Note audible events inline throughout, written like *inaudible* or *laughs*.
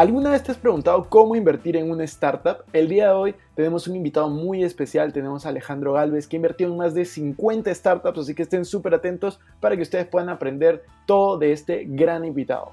¿Alguna vez te has preguntado cómo invertir en una startup? El día de hoy tenemos un invitado muy especial, tenemos a Alejandro Galvez que invirtió en más de 50 startups, así que estén súper atentos para que ustedes puedan aprender todo de este gran invitado.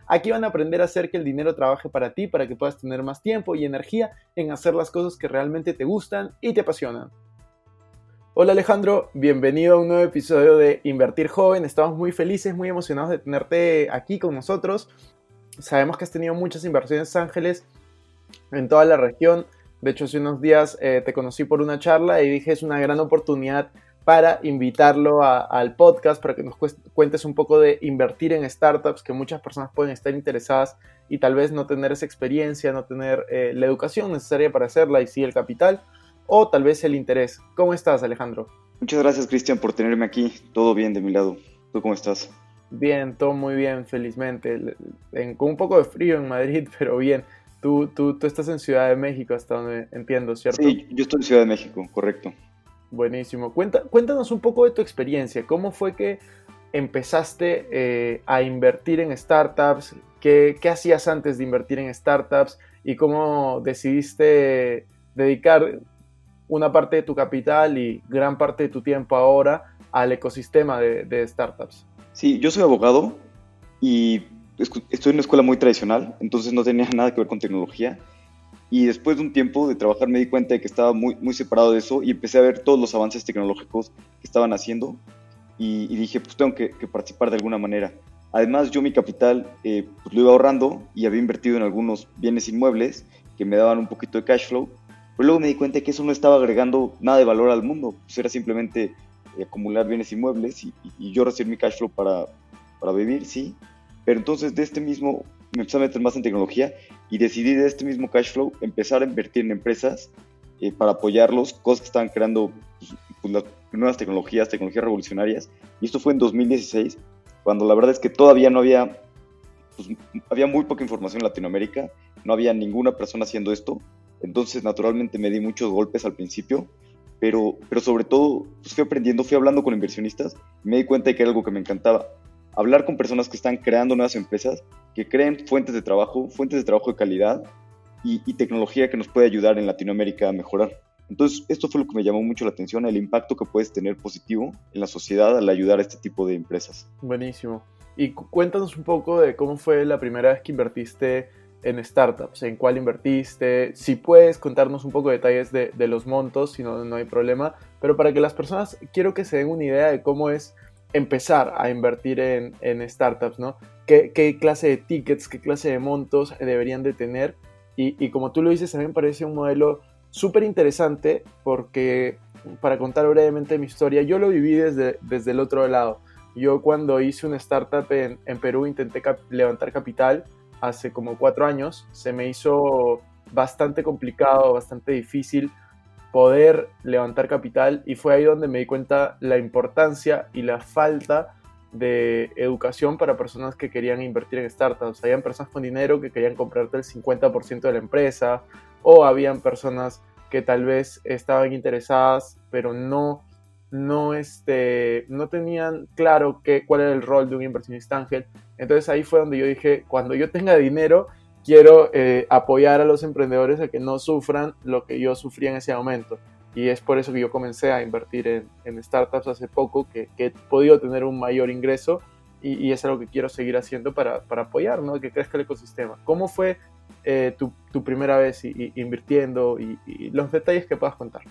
Aquí van a aprender a hacer que el dinero trabaje para ti para que puedas tener más tiempo y energía en hacer las cosas que realmente te gustan y te apasionan. Hola Alejandro, bienvenido a un nuevo episodio de Invertir Joven. Estamos muy felices, muy emocionados de tenerte aquí con nosotros sabemos que has tenido muchas inversiones ángeles en toda la región. De hecho, hace unos días eh, te conocí por una charla y dije es una gran oportunidad para invitarlo al podcast para que nos cuentes un poco de invertir en startups que muchas personas pueden estar interesadas y tal vez no tener esa experiencia, no tener eh, la educación necesaria para hacerla y sí el capital o tal vez el interés. ¿Cómo estás, Alejandro? Muchas gracias, Cristian, por tenerme aquí. Todo bien de mi lado. ¿Tú cómo estás? Bien, todo muy bien, felizmente. con un poco de frío en Madrid, *laughs* pero bien. Tú, tú, tú estás en Ciudad de México, hasta donde entiendo, ¿cierto? Sí, yo estoy en Ciudad de México, correcto. Buenísimo. Cuenta, cuéntanos un poco de tu experiencia. ¿Cómo fue que empezaste eh, a invertir en startups? ¿Qué, ¿Qué hacías antes de invertir en startups? ¿Y cómo decidiste dedicar una parte de tu capital y gran parte de tu tiempo ahora al ecosistema de, de startups? Sí, yo soy abogado y estoy en una escuela muy tradicional, entonces no tenía *laughs* nada que ver con tecnología. Y después de un tiempo de trabajar me di cuenta de que estaba muy, muy separado de eso y empecé a ver todos los avances tecnológicos que estaban haciendo y, dije, pues tengo que, participar de alguna manera. Además, yo mi capital eh, pues, lo iba ahorrando y había invertido en algunos bienes inmuebles que me daban un poquito de cash flow, pero luego me di cuenta que eso no estaba agregando nada de valor al mundo, pues era simplemente acumular bienes inmuebles y, yo recibir mi cash flow para, para vivir, sí. Pero entonces de este mismo me empecé a meter más en tecnología y decidí de este mismo cash flow empezar a invertir en empresas eh, para apoyarlos, cosas que estaban creando pues, pues, las nuevas tecnologías, tecnologías revolucionarias. Y esto fue en 2016, cuando la verdad es que todavía no había, pues, había muy poca información en Latinoamérica, no había ninguna persona haciendo esto. Entonces naturalmente me di muchos golpes al principio, pero, pero sobre todo fui aprendiendo, fui hablando con inversionistas y me di cuenta de que era algo que me encantaba. Hablar con personas que están creando nuevas empresas, que creen fuentes de trabajo, fuentes de trabajo de calidad y, tecnología que nos puede ayudar en Latinoamérica a mejorar. Entonces, esto fue lo que me llamó mucho la atención, el impacto que puedes tener positivo en la sociedad al ayudar a este tipo de empresas. Buenísimo. Y cuéntanos un poco de cómo fue la primera vez que invertiste en startups, en cuál invertiste, si puedes contarnos un poco de detalles de, los montos, si no, no hay problema, pero para que las personas, quiero que se den una idea de cómo es empezar a invertir en, startups, ¿no? ¿Qué, ¿Qué, clase de tickets, qué clase de montos deberían de tener? Y, como tú lo dices, a mí me parece un modelo súper interesante porque, para contar brevemente mi historia, yo lo viví desde, desde el otro lado. Yo cuando hice una startup en Perú intenté levantar capital hace como cuatro años, se me hizo bastante complicado, bastante difícil poder levantar capital y fue ahí donde me di cuenta la importancia y la falta de educación para personas que querían invertir en startups. Habían personas con dinero que querían comprarte el 50% de la empresa o habían personas que tal vez estaban interesadas pero no no, este, no tenían claro qué, cuál era el rol de un inversionista ángel. Entonces ahí fue donde yo dije, cuando yo tenga dinero, quiero eh, apoyar a los emprendedores a que no sufran lo que yo sufrí en ese momento. Y es por eso que yo comencé a invertir en, startups hace poco, que, he podido tener un mayor ingreso y, es algo que quiero seguir haciendo para, para apoyar, ¿no? que crezca el ecosistema. ¿Cómo fue eh, tu, tu, primera vez invirtiendo y, los detalles que puedas contar?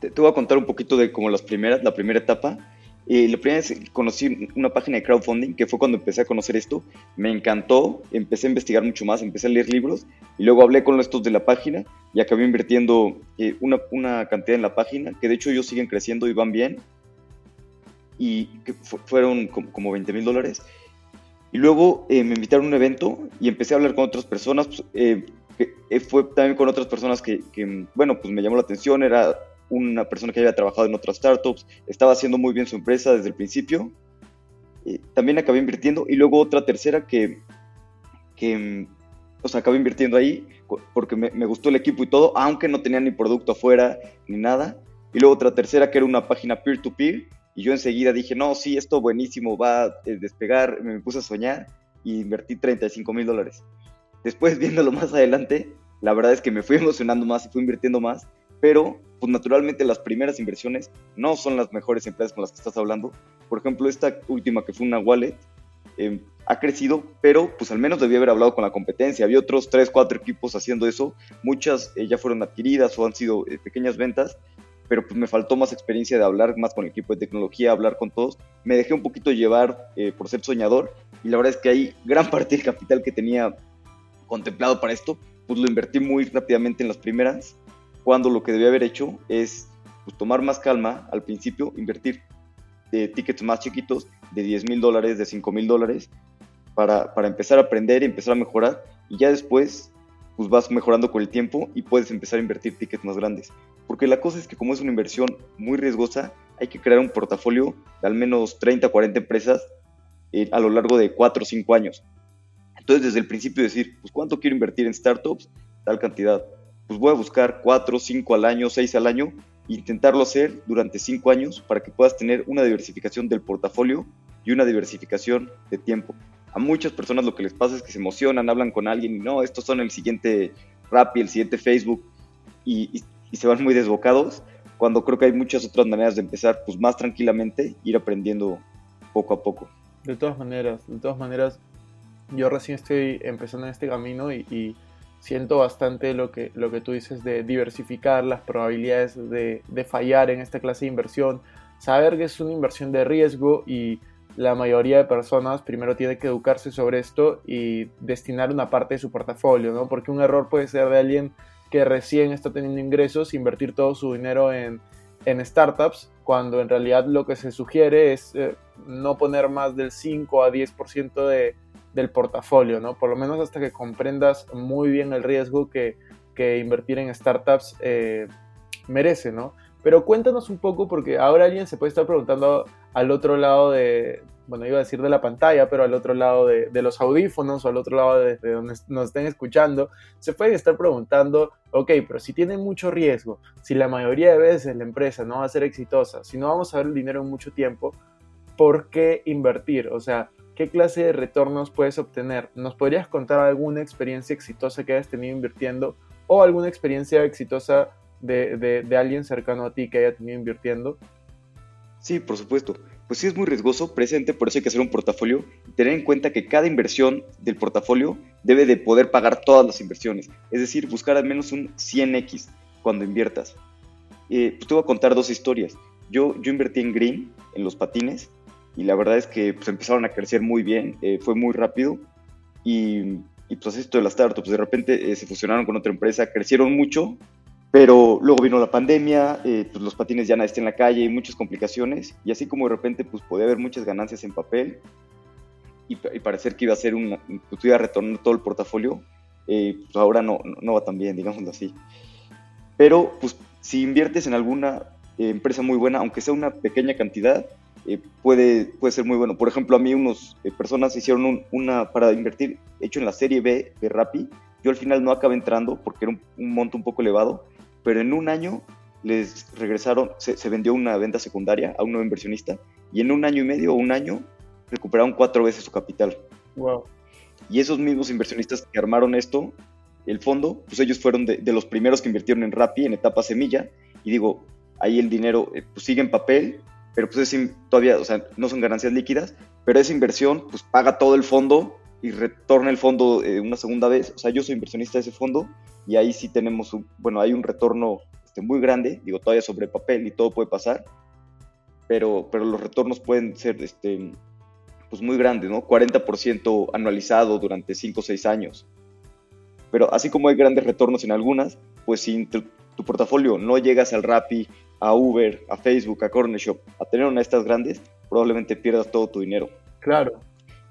Te, te, voy a contar un poquito de como las primeras, la primera etapa. Y la primera vez conocí una página de crowdfunding, que fue cuando empecé a conocer esto. Me encantó, empecé a investigar mucho más, empecé a leer libros y luego hablé con estos de la página y acabé invirtiendo eh, una, una, cantidad en la página, que de hecho ellos siguen creciendo y van bien. Y que fueron como, 20 mil dólares. Y luego eh, me invitaron a un evento y empecé a hablar con otras personas. Pues, eh, fue también con otras personas que, que, bueno, pues me llamó la atención. Era una persona que había trabajado en otras startups, estaba haciendo muy bien su empresa desde el principio. también acabé invirtiendo y luego otra tercera que, que o sea, acabé invirtiendo ahí porque me, me, gustó el equipo y todo, aunque no tenía ni producto afuera ni nada. Y luego otra tercera que era una página peer-to-peer y yo enseguida dije, no, sí, esto buenísimo, va a despegar, me puse a soñar y invertí 35 mil dólares. Después, *laughs* viéndolo más adelante, la verdad es que me fui emocionando más y fui invirtiendo más pero pues naturalmente las primeras inversiones no son las mejores empresas con las que estás hablando. Por ejemplo, esta última que fue una wallet, em, ha crecido, pero pues al menos debía haber hablado con la competencia. Había otros 3, 4 equipos haciendo eso, muchas eh, ya fueron adquiridas o han sido eh, pequeñas ventas, pero pues me faltó más experiencia de hablar más con el equipo de tecnología, hablar con todos. Me dejé un poquito llevar eh, por ser soñador y la verdad es que ahí gran *laughs* parte del capital que tenía contemplado para esto, pues lo invertí muy rápidamente en las primeras cuando lo que debía haber hecho es pues, tomar más calma al principio, invertir de tickets más chiquitos, de 10 mil dólares, de 5 mil dólares, para, para, empezar a aprender y empezar a mejorar. Y ya después, pues vas mejorando con el tiempo y puedes empezar a invertir tickets más grandes. Porque la cosa es que como es una inversión muy riesgosa, hay que crear un portafolio de al menos 30, 40 empresas eh, a lo largo de 4 o 5 años. Entonces, desde el principio decir, pues cuánto quiero invertir en startups, tal cantidad pues voy a buscar 4, 5 al año, 6 al año, e intentarlo hacer durante 5 años para que puedas tener una diversificación del portafolio y una diversificación de tiempo. A muchas personas lo que les pasa es que se emocionan, hablan con alguien y no, estos son el siguiente Rappi, el siguiente Facebook y, se van muy desbocados, cuando creo que hay muchas otras maneras de empezar pues más tranquilamente, ir aprendiendo poco a poco. De todas maneras, de todas maneras, yo recién estoy empezando en este camino y siento bastante lo que, lo que tú dices de diversificar las probabilidades de, fallar en esta clase de inversión, saber que es una inversión de riesgo y la mayoría de personas primero tiene que educarse sobre esto y destinar una parte de su portafolio, ¿no? Porque un error puede ser de alguien que recién está teniendo ingresos, invertir todo su dinero en, startups, cuando en realidad lo que se sugiere es eh, no poner más del 5 a 10% de, del portafolio, ¿no? Por lo menos hasta que comprendas muy bien el riesgo que, invertir en startups eh, merece, ¿no? Pero cuéntanos un poco, porque ahora alguien se puede estar preguntando al otro lado de, bueno, iba a decir de la pantalla, pero al otro lado de, los audífonos o al otro lado de, donde nos estén escuchando, se pueden estar preguntando, ok, pero si tiene mucho riesgo, si la mayoría de veces la empresa no va a ser exitosa, si no vamos a ver el dinero en mucho tiempo, ¿por qué invertir? O sea, ¿Qué clase de retornos puedes obtener? ¿Nos podrías contar alguna experiencia exitosa que hayas tenido invirtiendo o alguna experiencia exitosa de, alguien cercano a ti que haya tenido invirtiendo? Sí, por supuesto. Pues sí es muy riesgoso, presente, por eso hay que hacer un portafolio y tener en cuenta que cada inversión del portafolio debe de poder pagar todas las inversiones. Es decir, buscar al menos un 100x cuando inviertas. Eh, pues te voy a contar dos historias. Yo, yo invertí en Green, en los patines, y la verdad es que pues, empezaron a crecer muy bien, eh, fue muy rápido y, y, pues esto de las startups, de repente eh, se fusionaron con otra empresa, crecieron mucho, pero luego vino la pandemia, eh, pues los patines ya nadie está en la calle y muchas complicaciones y así como de repente pues podía haber muchas ganancias en papel y, y parecer que iba a ser una, pues iba a retornar todo el portafolio, pues ahora no, no va tan bien, digámoslo así. Pero pues si inviertes en alguna empresa muy buena, aunque sea una pequeña cantidad, eh, puede, puede ser muy bueno. Por ejemplo, a mí unas eh, personas hicieron una para invertir hecho en la serie B de Rappi. Yo al final no acabé entrando porque era un, monto un poco elevado, pero en un año les regresaron, se, vendió una venta secundaria a un nuevo inversionista y en un año y medio o un año recuperaron cuatro veces su capital. Wow. Y esos mismos inversionistas que armaron esto, el fondo, pues ellos fueron de, los primeros que invirtieron en Rappi en etapa semilla. Y digo, ahí el dinero eh, pues sigue en papel, pero pues es todavía, o sea, no son ganancias líquidas, pero esa inversión pues paga todo el fondo y retorna el fondo eh, una segunda vez. O sea, yo soy inversionista de ese fondo y ahí sí tenemos, un, bueno, hay un retorno este, muy grande, digo, todavía sobre papel y todo puede pasar, pero, pero los retornos pueden ser este, pues muy grandes, ¿no? 40% anualizado durante 5 o 6 años. Pero así como hay grandes retornos en algunas, pues si tu, tu portafolio no llegas al Rappi, a Uber, a Facebook, a Corner Shop, a tener una de estas grandes, probablemente pierdas todo tu dinero. Claro.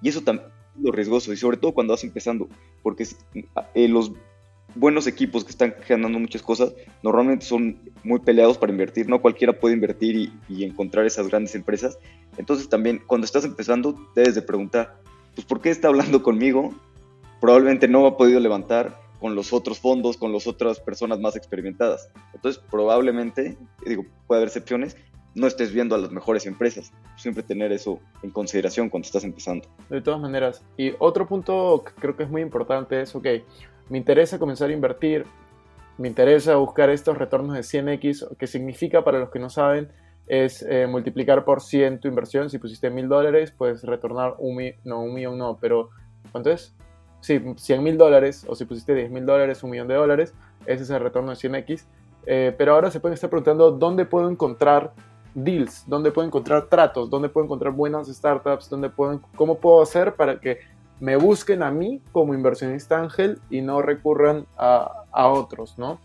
Y eso también es lo riesgoso, y sobre todo cuando vas empezando, porque eh, los buenos equipos que están generando muchas cosas normalmente son muy peleados para invertir, no cualquiera puede invertir y, encontrar esas grandes empresas. Entonces también cuando estás empezando debes de preguntar, pues ¿por qué está hablando conmigo? Probablemente no ha podido levantar con los otros fondos, con las otras personas más experimentadas. Entonces probablemente, digo, puede haber excepciones, no estés viendo a las mejores empresas. Siempre tener eso en consideración cuando estás empezando. De todas maneras. Y otro punto que creo que es muy importante es, ok, me interesa comenzar a invertir, me interesa buscar estos retornos de 100x, que significa para los que no saben, es eh, multiplicar por 100 tu inversión. Si pusiste mil dólares, puedes retornar un, no, un millón no, pero ¿cuánto es? Sí, 100 mil dólares, o si pusiste 10 mil dólares, un millón de dólares, ese es el retorno de 100x. Eh, pero ahora se pueden estar preguntando dónde puedo encontrar deals, dónde puedo encontrar tratos, dónde puedo encontrar buenas startups, dónde puedo, cómo puedo hacer para que me busquen a mí como inversionista ángel y no recurran a, a otros, ¿no?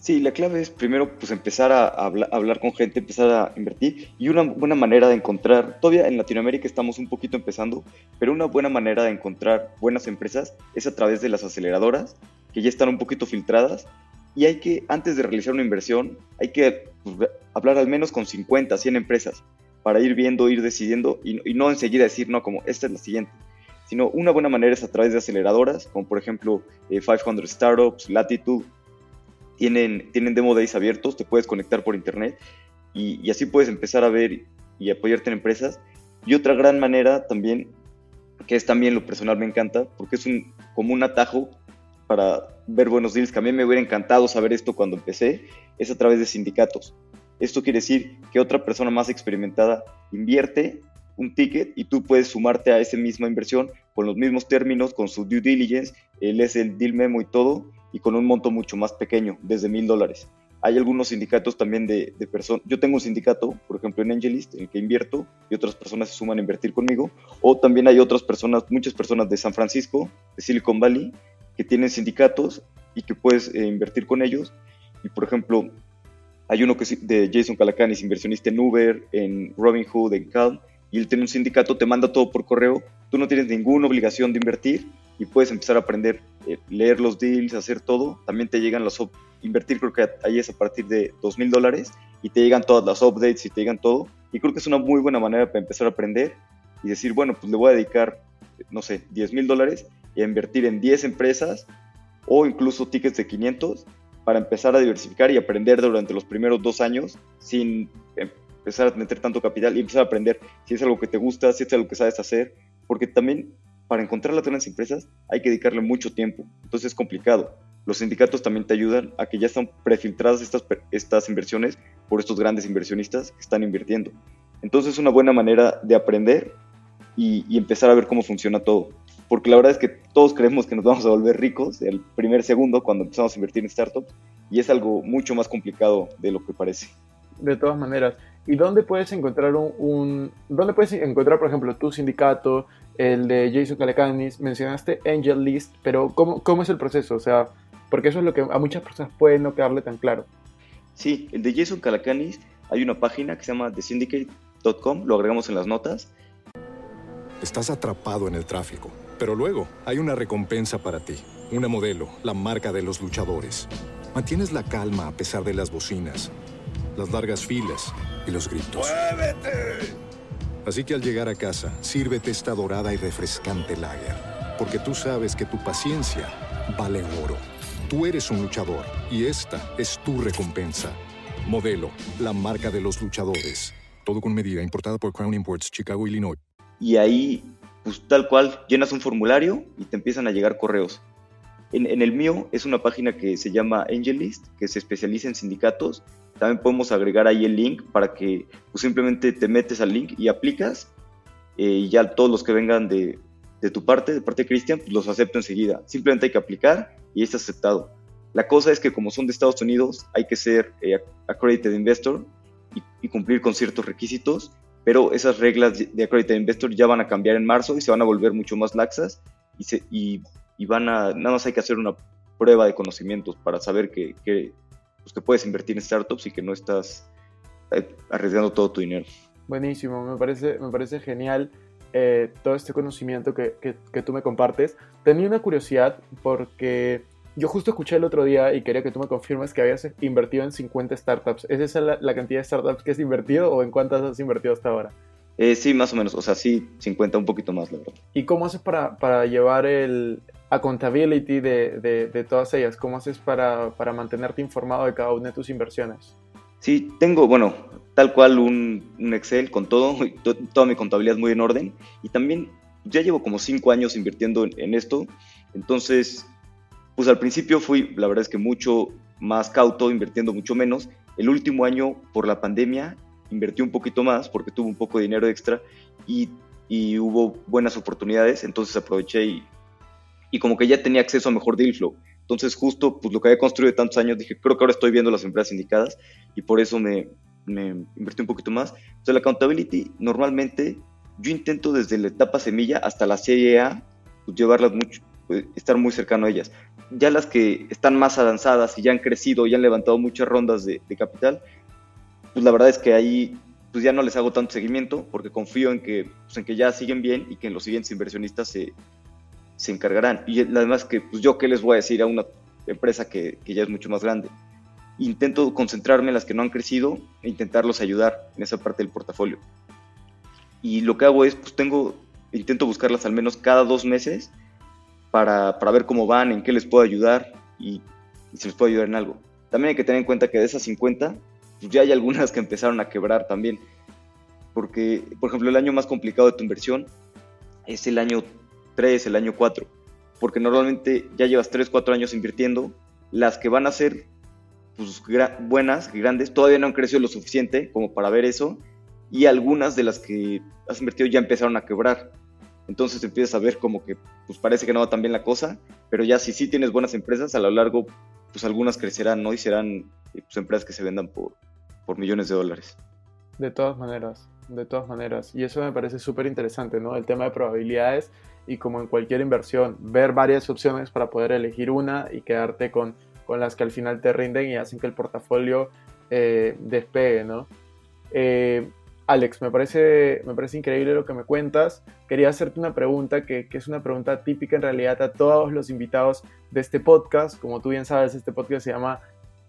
Sí, la clave es primero pues empezar a, hablar, con gente, empezar a invertir. Y una buena manera de encontrar, todavía en Latinoamérica estamos un poquito empezando, pero una buena manera de encontrar buenas empresas es a través de las aceleradoras que ya están un poquito filtradas. Y hay que, antes de realizar una inversión, hay que pues, hablar al menos con 50, 100 empresas para ir viendo, ir decidiendo y, y no enseguida decir, no, como esta es la siguiente sino una buena manera es a través de aceleradoras, como por ejemplo 500 eh, Startups, Latitude, tienen, tienen demo days abiertos, te puedes conectar por internet y, así puedes empezar a ver y apoyarte en empresas. Y otra gran manera también, que es también lo personal me encanta, porque es un, como un atajo para ver buenos deals, que a mí me hubiera encantado saber esto cuando empecé, es a través de sindicatos. Esto quiere decir que otra persona más experimentada invierte un ticket y tú puedes sumarte a esa misma inversión con los mismos términos, con su due diligence, él es el deal memo y todo, y con un monto mucho más pequeño, desde mil dólares. Hay algunos sindicatos también de, de personas. Yo tengo un sindicato, por ejemplo, en Angelist, en el que invierto y otras personas se suman a invertir conmigo. O también hay otras personas, muchas personas de San Francisco, de Silicon Valley, que tienen sindicatos y que puedes eh, invertir con ellos. Y por ejemplo, hay uno que es de Jason Calacanis, inversionista en Uber, en Robinhood, en Calm, y él tiene un sindicato, te manda todo por correo, tú no tienes ninguna obligación de invertir y puedes empezar a aprender, eh, leer los deals, hacer todo. También te llegan los, invertir creo que ahí es a partir de dos mil dólares y te llegan todas las updates y te llegan todo. Y creo que es una muy buena manera para empezar a aprender y decir, bueno, pues le voy a dedicar, no sé, 10 mil dólares y a invertir en 10 empresas o incluso tickets de 500 para empezar a diversificar y aprender durante los primeros dos años sin em, empezar a meter tanto capital y empezar a aprender si es algo que te gusta, si es algo que sabes hacer, porque también para encontrar las grandes empresas hay que dedicarle mucho tiempo, entonces es complicado. Los sindicatos también te ayudan a que ya están prefiltradas estas, estas inversiones por estos grandes inversionistas que están invirtiendo. Entonces es una buena manera de aprender y, empezar a ver cómo funciona todo. Porque la verdad es que todos creemos que nos vamos a volver ricos el primer segundo cuando empezamos a invertir en startups y es algo mucho más complicado de lo que parece. De todas maneras, ¿Y dónde puedes encontrar un, dónde puedes encontrar, por ejemplo, tu sindicato, el de Jason Calacanis? Mencionaste Angel List, pero ¿cómo, ¿cómo es el proceso? O sea, porque eso es lo que a muchas personas puede no quedarle tan claro. Sí, el de Jason Calacanis, hay una página que se llama thesyndicate.com, lo agregamos en las notas. Estás atrapado en el tráfico, pero luego hay una recompensa para ti, una modelo, la marca de los luchadores. Mantienes la calma a pesar de las bocinas las largas filas y los gritos. ¡Muévete! Así que al llegar a casa, sírvete esta dorada y refrescante lager, porque tú sabes que tu paciencia vale oro. Tú eres un luchador y esta es tu recompensa. Modelo, la marca de los luchadores. Todo con medida, importada por Crown Imports, Chicago, Illinois. Y ahí pues tal cual, llenas un formulario y te empiezan a llegar correos. En, el mío es una página que se llama AngelList, que se especializa en sindicatos. También podemos agregar ahí el link para que pues, simplemente te metes al link y aplicas. Eh, y ya todos los que vengan de, de tu parte, de parte de Cristian, pues los acepto enseguida. Simplemente hay que aplicar y está aceptado. La cosa es que como son de Estados Unidos, hay que ser eh, accredited investor y, y, cumplir con ciertos requisitos, pero esas reglas de accredited investor ya van a cambiar en marzo y se van a volver mucho más laxas y, se, y, y van a, nada más hay que hacer una prueba de conocimientos para saber que, que, pues que puedes invertir en startups y que no estás eh, arriesgando todo tu dinero. Buenísimo, me parece, me parece genial eh, todo este conocimiento que, que, que, tú me compartes. Tenía una curiosidad porque yo justo escuché el otro día y quería que tú me confirmes que habías invertido en 50 startups. ¿Es esa la, la cantidad de startups que has invertido o en cuántas has invertido hasta ahora? Eh, sí, más o menos, o sea, sí, 50, un poquito más, la verdad. ¿Y cómo haces para, para llevar el accountability de, de, de todas ellas? ¿Cómo haces para, para mantenerte informado de cada una de tus inversiones? Sí, tengo, bueno, tal cual un, un Excel con todo, to, toda mi contabilidad muy en orden. Y también ya llevo como cinco años invirtiendo en, en, esto. Entonces, pues al principio fui, la verdad es que mucho más cauto, invirtiendo mucho menos. El último año, por la pandemia, invertí un poquito más porque tuve un poco de dinero extra y, y hubo buenas oportunidades. Entonces aproveché y, y como que ya tenía acceso a mejor deal flow. Entonces, justo pues, lo que había construido de tantos años, dije, creo que ahora estoy viendo las empresas indicadas y por eso me, me invertí un poquito más. Entonces, la accountability, normalmente yo intento desde la etapa semilla hasta la serie A, pues, llevarlas mucho, pues, estar muy cercano a ellas. Ya las que están más avanzadas y ya han crecido y han levantado muchas rondas de, de capital, pues la verdad es que ahí pues ya no les hago tanto seguimiento porque confío en que, pues, en que ya siguen bien y que en los siguientes inversionistas se, se encargarán. Y además que pues yo qué les voy a decir a una empresa que, que, ya es mucho más grande. Intento concentrarme en las que no han crecido e intentarlos ayudar en esa parte del portafolio. Y lo que hago es, pues tengo, intento buscarlas al menos cada dos meses para, para ver cómo van, en qué les puedo ayudar y, y, si les puedo ayudar en algo. También hay que tener en cuenta que de esas 50, pues ya hay algunas que empezaron a quebrar también. Porque, por ejemplo, el año más complicado de tu inversión es el año 3, el año 4, porque normalmente ya llevas 3, 4 años invirtiendo, las que van a ser pues, buenas, grandes, todavía no han crecido lo suficiente como para ver eso, y algunas de las que has invertido ya empezaron a quebrar. Entonces empiezas a ver como que pues parece que no va tan bien la cosa, pero ya si sí tienes buenas empresas, a lo largo pues algunas crecerán, ¿no? Y serán pues, empresas que se vendan por, por millones de dólares. De todas maneras, de todas maneras. Y eso me parece súper interesante, ¿no? El tema de probabilidades y como en cualquier inversión, ver varias opciones para poder elegir una y quedarte con, con las que al final te rinden y hacen que el portafolio eh, despegue, ¿no? Eh, Alex, me parece, me parece increíble lo que me cuentas. Quería hacerte una pregunta que, que, es una pregunta típica en realidad a todos los invitados de este podcast. Como tú bien sabes, este podcast se llama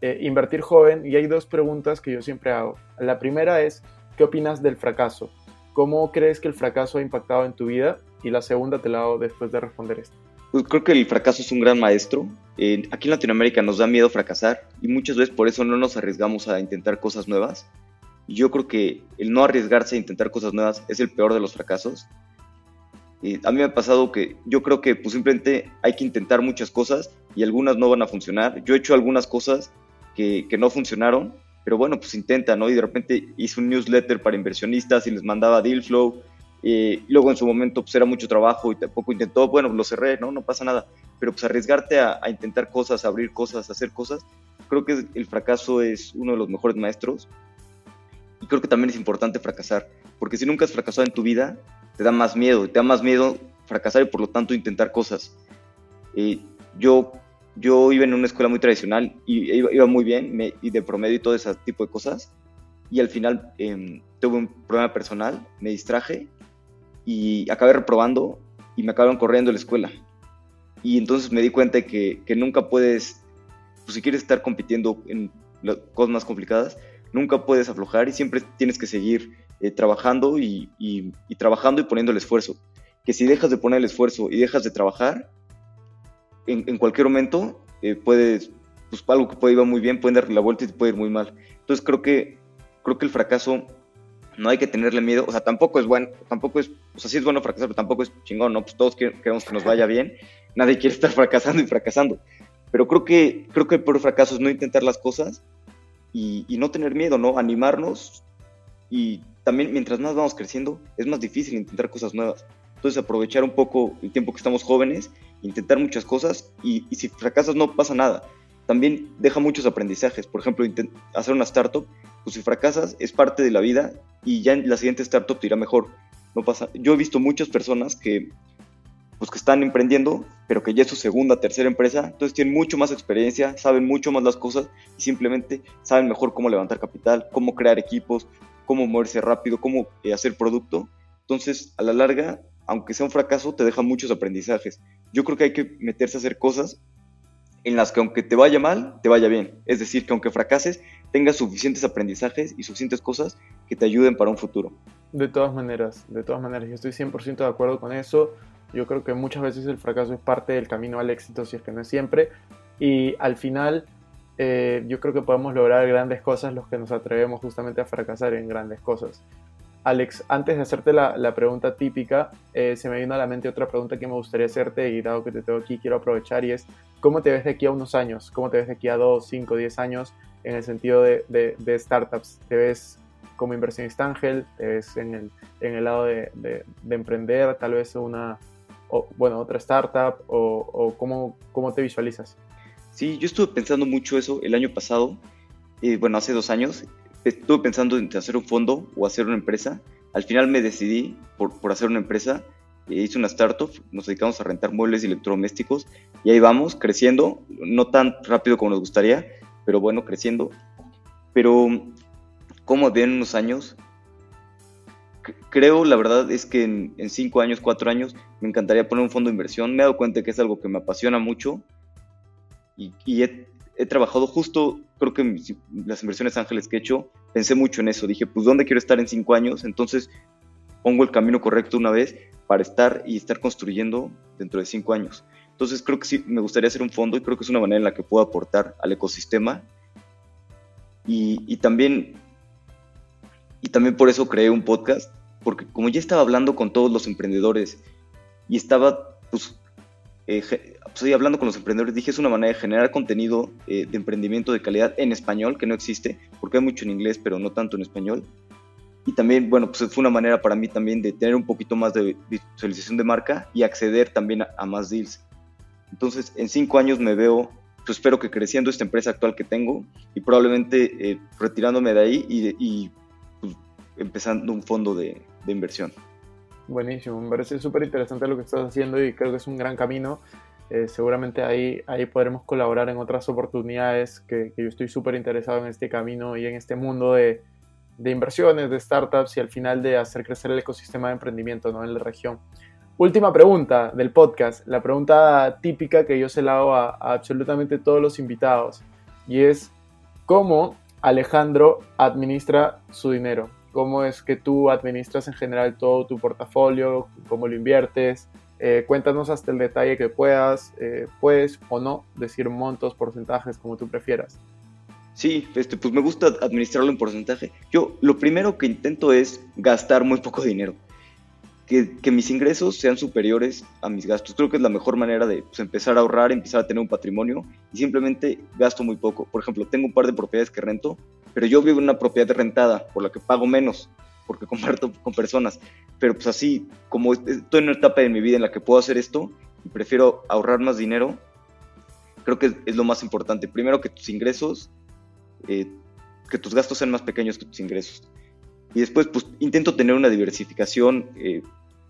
eh, Invertir Joven y hay dos preguntas que yo siempre hago. La primera es, ¿qué opinas del fracaso? ¿Cómo crees que el fracaso ha impactado en tu vida? Y la segunda te la hago después de responder esto. Pues creo que el fracaso es un gran maestro. Eh, aquí en Latinoamérica nos da miedo fracasar y muchas veces por eso no nos arriesgamos a intentar cosas nuevas. Y yo creo que el no arriesgarse a intentar cosas nuevas es el peor de los fracasos. Y a mí me ha pasado que yo creo que pues simplemente hay que intentar muchas cosas y algunas no van a funcionar. Yo he hecho algunas cosas que, que no funcionaron, pero bueno, pues intenta, ¿no? Y de repente hice un newsletter para inversionistas y les mandaba deal flow. Eh, luego en su momento pues era mucho trabajo y tampoco intentó, bueno, lo cerré, ¿no? No pasa nada. Pero pues arriesgarte a, a intentar cosas, a abrir cosas, a hacer cosas, creo que el fracaso es uno de los mejores maestros. Y creo que también es importante fracasar, porque si nunca has fracasado en tu vida, te da más miedo, te da más miedo fracasar y por lo tanto intentar cosas. Eh, yo yo iba en una escuela muy tradicional y iba, iba muy bien me, y de promedio y todo ese tipo de cosas. Y al final eh, tuve un problema personal, me distraje y acabé reprobando y me acabaron corriendo de la escuela. Y entonces me di cuenta de que, que nunca puedes, pues si quieres estar compitiendo en cosas más complicadas, nunca puedes aflojar y siempre tienes que seguir eh, trabajando y, y, trabajando y poniendo el esfuerzo. Que si dejas de poner el esfuerzo y dejas de trabajar, en, cualquier momento eh, puedes, pues algo que puede ir muy bien, puede dar la vuelta y te puede ir muy mal. Entonces creo que, creo que el fracaso no hay que tenerle miedo, o sea, tampoco es bueno, tampoco es, o sea, sí es bueno fracasar, pero tampoco es chingón, ¿no? Pues todos queremos que nos vaya bien, *laughs* nadie quiere estar fracasando y fracasando, pero creo que, creo que el peor fracaso es no intentar las cosas y, no tener miedo, ¿no? Animarnos y también mientras más vamos creciendo es más difícil intentar cosas nuevas. Entonces aprovechar un poco el tiempo que estamos jóvenes, intentar muchas cosas y, y si fracasas no pasa nada. También deja muchos aprendizajes. Por ejemplo, hacer una startup, pues si fracasas es parte de la vida y ya en la siguiente startup te irá mejor. No pasa. Yo he visto muchas personas que pues que están emprendiendo, pero que ya es su segunda, tercera empresa, entonces tienen mucho más experiencia, saben mucho más las cosas y simplemente saben mejor cómo levantar capital, cómo crear equipos, cómo moverse rápido, cómo eh, hacer producto. Entonces, a la larga, aunque sea un fracaso, te deja muchos aprendizajes. Yo creo que hay que meterse a hacer cosas en las que aunque te vaya mal, te vaya bien. Es decir, que aunque fracases, tengas suficientes aprendizajes y suficientes cosas que te ayuden para un futuro. De todas maneras, de todas maneras, yo estoy 100% de acuerdo con eso. Yo creo que muchas veces el fracaso es parte del camino al éxito, si es que no es siempre. Y al final, eh, yo creo que podemos lograr grandes cosas los que nos atrevemos justamente a fracasar en grandes cosas. Alex, antes de hacerte la, pregunta típica, eh, se me vino a la mente otra pregunta que me gustaría hacerte y dado que te tengo aquí, quiero aprovechar y es, ¿cómo te ves de aquí a unos años? ¿Cómo te ves de aquí a 2, 5, 10 años en el sentido de, de, startups? ¿Te ves como inversionista ángel? ¿Te ves en el, en el lado de, de, emprender tal vez una, o, bueno, otra startup? ¿O, o cómo, cómo te visualizas? Sí, yo estuve pensando mucho eso el año pasado, eh, bueno, hace dos años, estuve pensando en hacer un fondo o hacer una empresa. Al final me decidí por, por hacer una empresa. E hice una startup, nos dedicamos a rentar muebles y electrodomésticos y ahí vamos, creciendo, no tan rápido como nos gustaría, pero bueno, creciendo. Pero, ¿cómo ven unos años? Creo, la verdad, es que en, en, cinco años, cuatro años, me encantaría poner un fondo de inversión. Me he dado cuenta que es algo que me apasiona mucho y, y he he trabajado justo, creo que las inversiones ángeles que he hecho, pensé mucho en eso. Dije, pues, ¿dónde quiero estar en cinco años? Entonces, pongo el camino correcto una vez para estar y estar construyendo dentro de cinco años. Entonces, creo que sí, me gustaría hacer un fondo y creo que es una manera en la que puedo aportar al ecosistema. Y, y también, y también por eso creé un podcast, porque como ya estaba hablando con todos los emprendedores y estaba, pues, eh, pues, hablando con los emprendedores, dije es una manera de generar contenido eh, de emprendimiento de calidad en español, que no existe, porque hay mucho en inglés, pero no tanto en español. Y también, bueno, pues fue una manera para mí también de tener un poquito más de visualización de marca y acceder también a, más deals. Entonces, en cinco años me veo, pues espero que creciendo esta empresa actual que tengo y probablemente eh, retirándome de ahí y, pues, empezando un fondo de, de inversión. Buenísimo, me parece súper interesante lo que estás haciendo y creo que es un gran camino eh, seguramente ahí, ahí podremos colaborar en otras oportunidades que, yo estoy súper interesado en este camino y en este mundo de, de, inversiones, de startups y al final de hacer crecer el ecosistema de emprendimiento ¿no? en la región. Última pregunta del podcast, la pregunta típica que yo se la hago a, absolutamente todos los invitados y es ¿cómo Alejandro administra su dinero? ¿Cómo es que tú administras en general todo tu portafolio? ¿Cómo lo inviertes? Eh, cuéntanos hasta el detalle que puedas, eh, puedes o no decir montos, porcentajes, como tú prefieras. Sí, este, pues me gusta administrarlo en porcentaje. Yo lo primero que intento es gastar muy poco dinero. Que, mis ingresos sean superiores a mis gastos. Creo que es la mejor manera de pues, empezar a ahorrar, empezar a tener un patrimonio y simplemente gasto muy poco. Por ejemplo, tengo un par de propiedades que rento, pero yo vivo en una propiedad rentada por la que pago menos porque *laughs* comparto con personas. Pero pues así, como estoy en una etapa de mi vida en la que puedo hacer esto y prefiero ahorrar más dinero, creo que es, lo más importante. Primero que tus ingresos, eh, que tus gastos sean más pequeños que tus ingresos. Y después, pues intento tener una diversificación eh,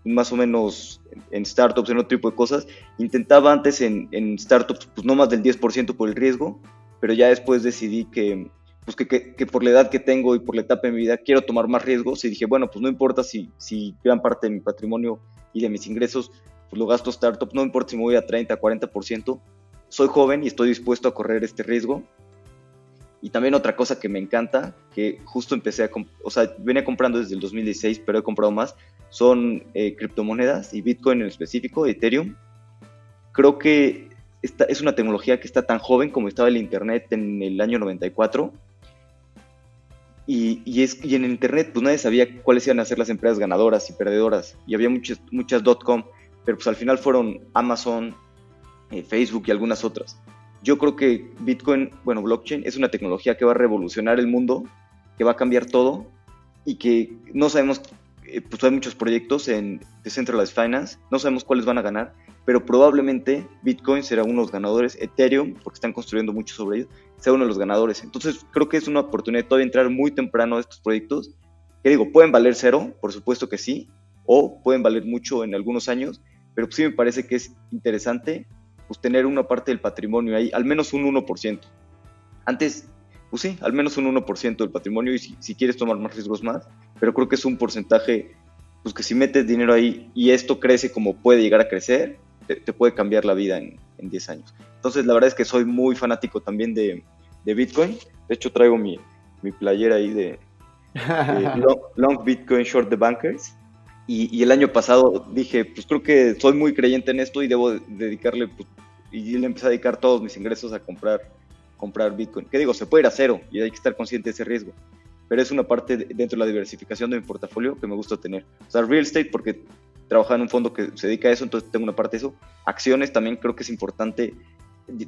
más o menos en startups, en otro tipo de cosas. Intentaba antes en, en startups, pues no más del 10% por el riesgo, pero ya después decidí que pues que, que, por la edad que tengo y por la etapa de mi vida quiero tomar más riesgos y dije, bueno, pues no importa si, si gran parte de mi patrimonio y de mis ingresos pues lo gasto startup, no importa si me voy a 30, 40%, soy joven y estoy dispuesto a correr este riesgo. Y también otra cosa que me encanta, que justo empecé a, o sea, venía comprando desde el 2016, pero he comprado más, son eh, criptomonedas y Bitcoin en específico, Ethereum. Creo que esta es una tecnología que está tan joven como estaba el Internet en el año 94 Y, y, es, y en Internet, pues nadie sabía cuáles iban a ser las empresas ganadoras y perdedoras. Y había muchas, muchas .com, pero pues al final fueron Amazon, eh, Facebook y algunas otras. Yo creo que Bitcoin, bueno, blockchain, es una tecnología que va a revolucionar el mundo, que va a cambiar todo y que no sabemos, eh, pues hay muchos proyectos en Decentralized Finance, no sabemos cuáles van a ganar, pero probablemente Bitcoin será uno de los ganadores, Ethereum, porque están construyendo mucho sobre ellos, sea uno de los ganadores. Entonces creo que es una oportunidad todavía entrar muy temprano a estos proyectos, que digo, pueden valer cero, por supuesto que sí, o pueden valer mucho en algunos años, pero sí me parece que es interesante pues, tener una parte del patrimonio ahí, al menos un 1%. Antes, pues sí, al menos un 1% del patrimonio y si, si, quieres tomar más riesgos más, pero creo que es un porcentaje, pues que si metes dinero ahí y esto crece como puede llegar a crecer, te, puede cambiar la vida en, en, 10 años. Entonces, la verdad es que soy muy fanático también de, de Bitcoin. De hecho, traigo mi, mi playera ahí de, de *laughs* long, long, Bitcoin Short the Bankers. Y, y, el año pasado dije, pues creo que soy muy creyente en esto y debo dedicarle, pues, y le empecé a dedicar todos mis ingresos a comprar, comprar Bitcoin. ¿Qué digo? Se puede ir a cero y hay que estar consciente de ese riesgo. Pero es una parte de, dentro de la diversificación de mi portafolio que me gusta tener. O sea, real estate porque trabajaba en un fondo que se dedica a eso, entonces tengo una parte de eso. Acciones también creo que es importante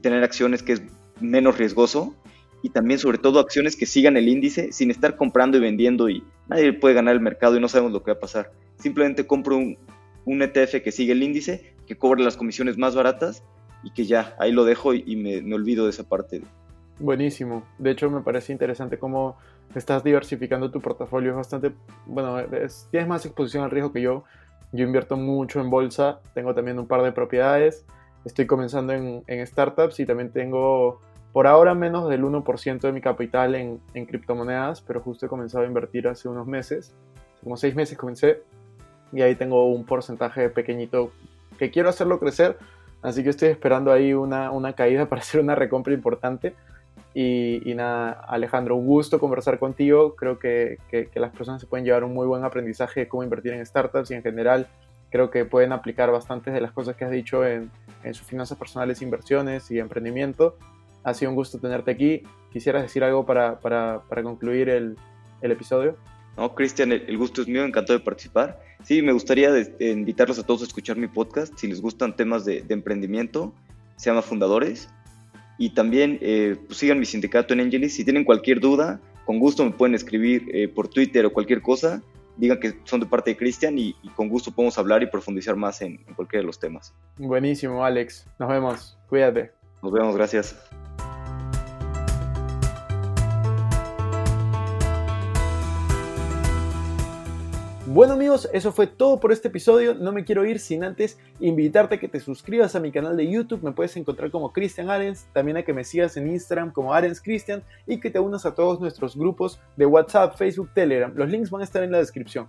tener acciones que es menos riesgoso y también sobre todo acciones que sigan el índice sin estar comprando y vendiendo y nadie puede ganar el mercado y no sabemos lo que va a pasar. Simplemente compro un, un ETF que sigue el índice, que cobra las comisiones más baratas y que ya, ahí lo dejo y, y me, me, olvido de esa parte. Buenísimo. De hecho, me parece interesante cómo estás diversificando tu portafolio. Es bastante, bueno, es, tienes más exposición al riesgo que yo. Yo invierto mucho en bolsa, tengo también un par de propiedades, estoy comenzando en, en startups y también tengo por ahora menos del 1% de mi capital en, en, criptomonedas, pero justo he comenzado a invertir hace unos meses, como seis meses comencé, y ahí tengo un porcentaje pequeñito que quiero hacerlo crecer, así que estoy esperando ahí una, una caída *laughs* para hacer una recompra importante. Y, y, nada, Alejandro, un gusto conversar contigo. Creo que, que, que, las personas se pueden llevar un muy buen aprendizaje de cómo invertir en startups y en general creo que pueden aplicar bastantes de las cosas que has dicho en, en sus finanzas personales, inversiones y emprendimiento. Ha sido un gusto tenerte aquí. ¿Quisieras decir algo para, para, para concluir el, el, episodio? No, Cristian, el, gusto es mío, encantado de participar. Sí, me gustaría invitarlos a todos a escuchar mi podcast. Si les gustan temas de, de emprendimiento, se llama Fundadores y también eh, pues sigan mi sindicato en Angelis. Si tienen cualquier duda, con gusto me pueden escribir eh, por Twitter o cualquier cosa. Digan que son de parte de Cristian y, y, con gusto podemos hablar y profundizar más en, en cualquiera de los temas. Buenísimo, Alex. Nos vemos. Cuídate. Nos vemos, gracias. Bueno amigos, eso fue todo por este episodio. No me quiero ir sin antes invitarte a que te suscribas a mi canal de YouTube. Me puedes encontrar como Cristian Arens, también a que me sigas en Instagram como Arens Cristian y que te unas a todos nuestros grupos de WhatsApp, Facebook, Telegram. Los links van a estar en la descripción.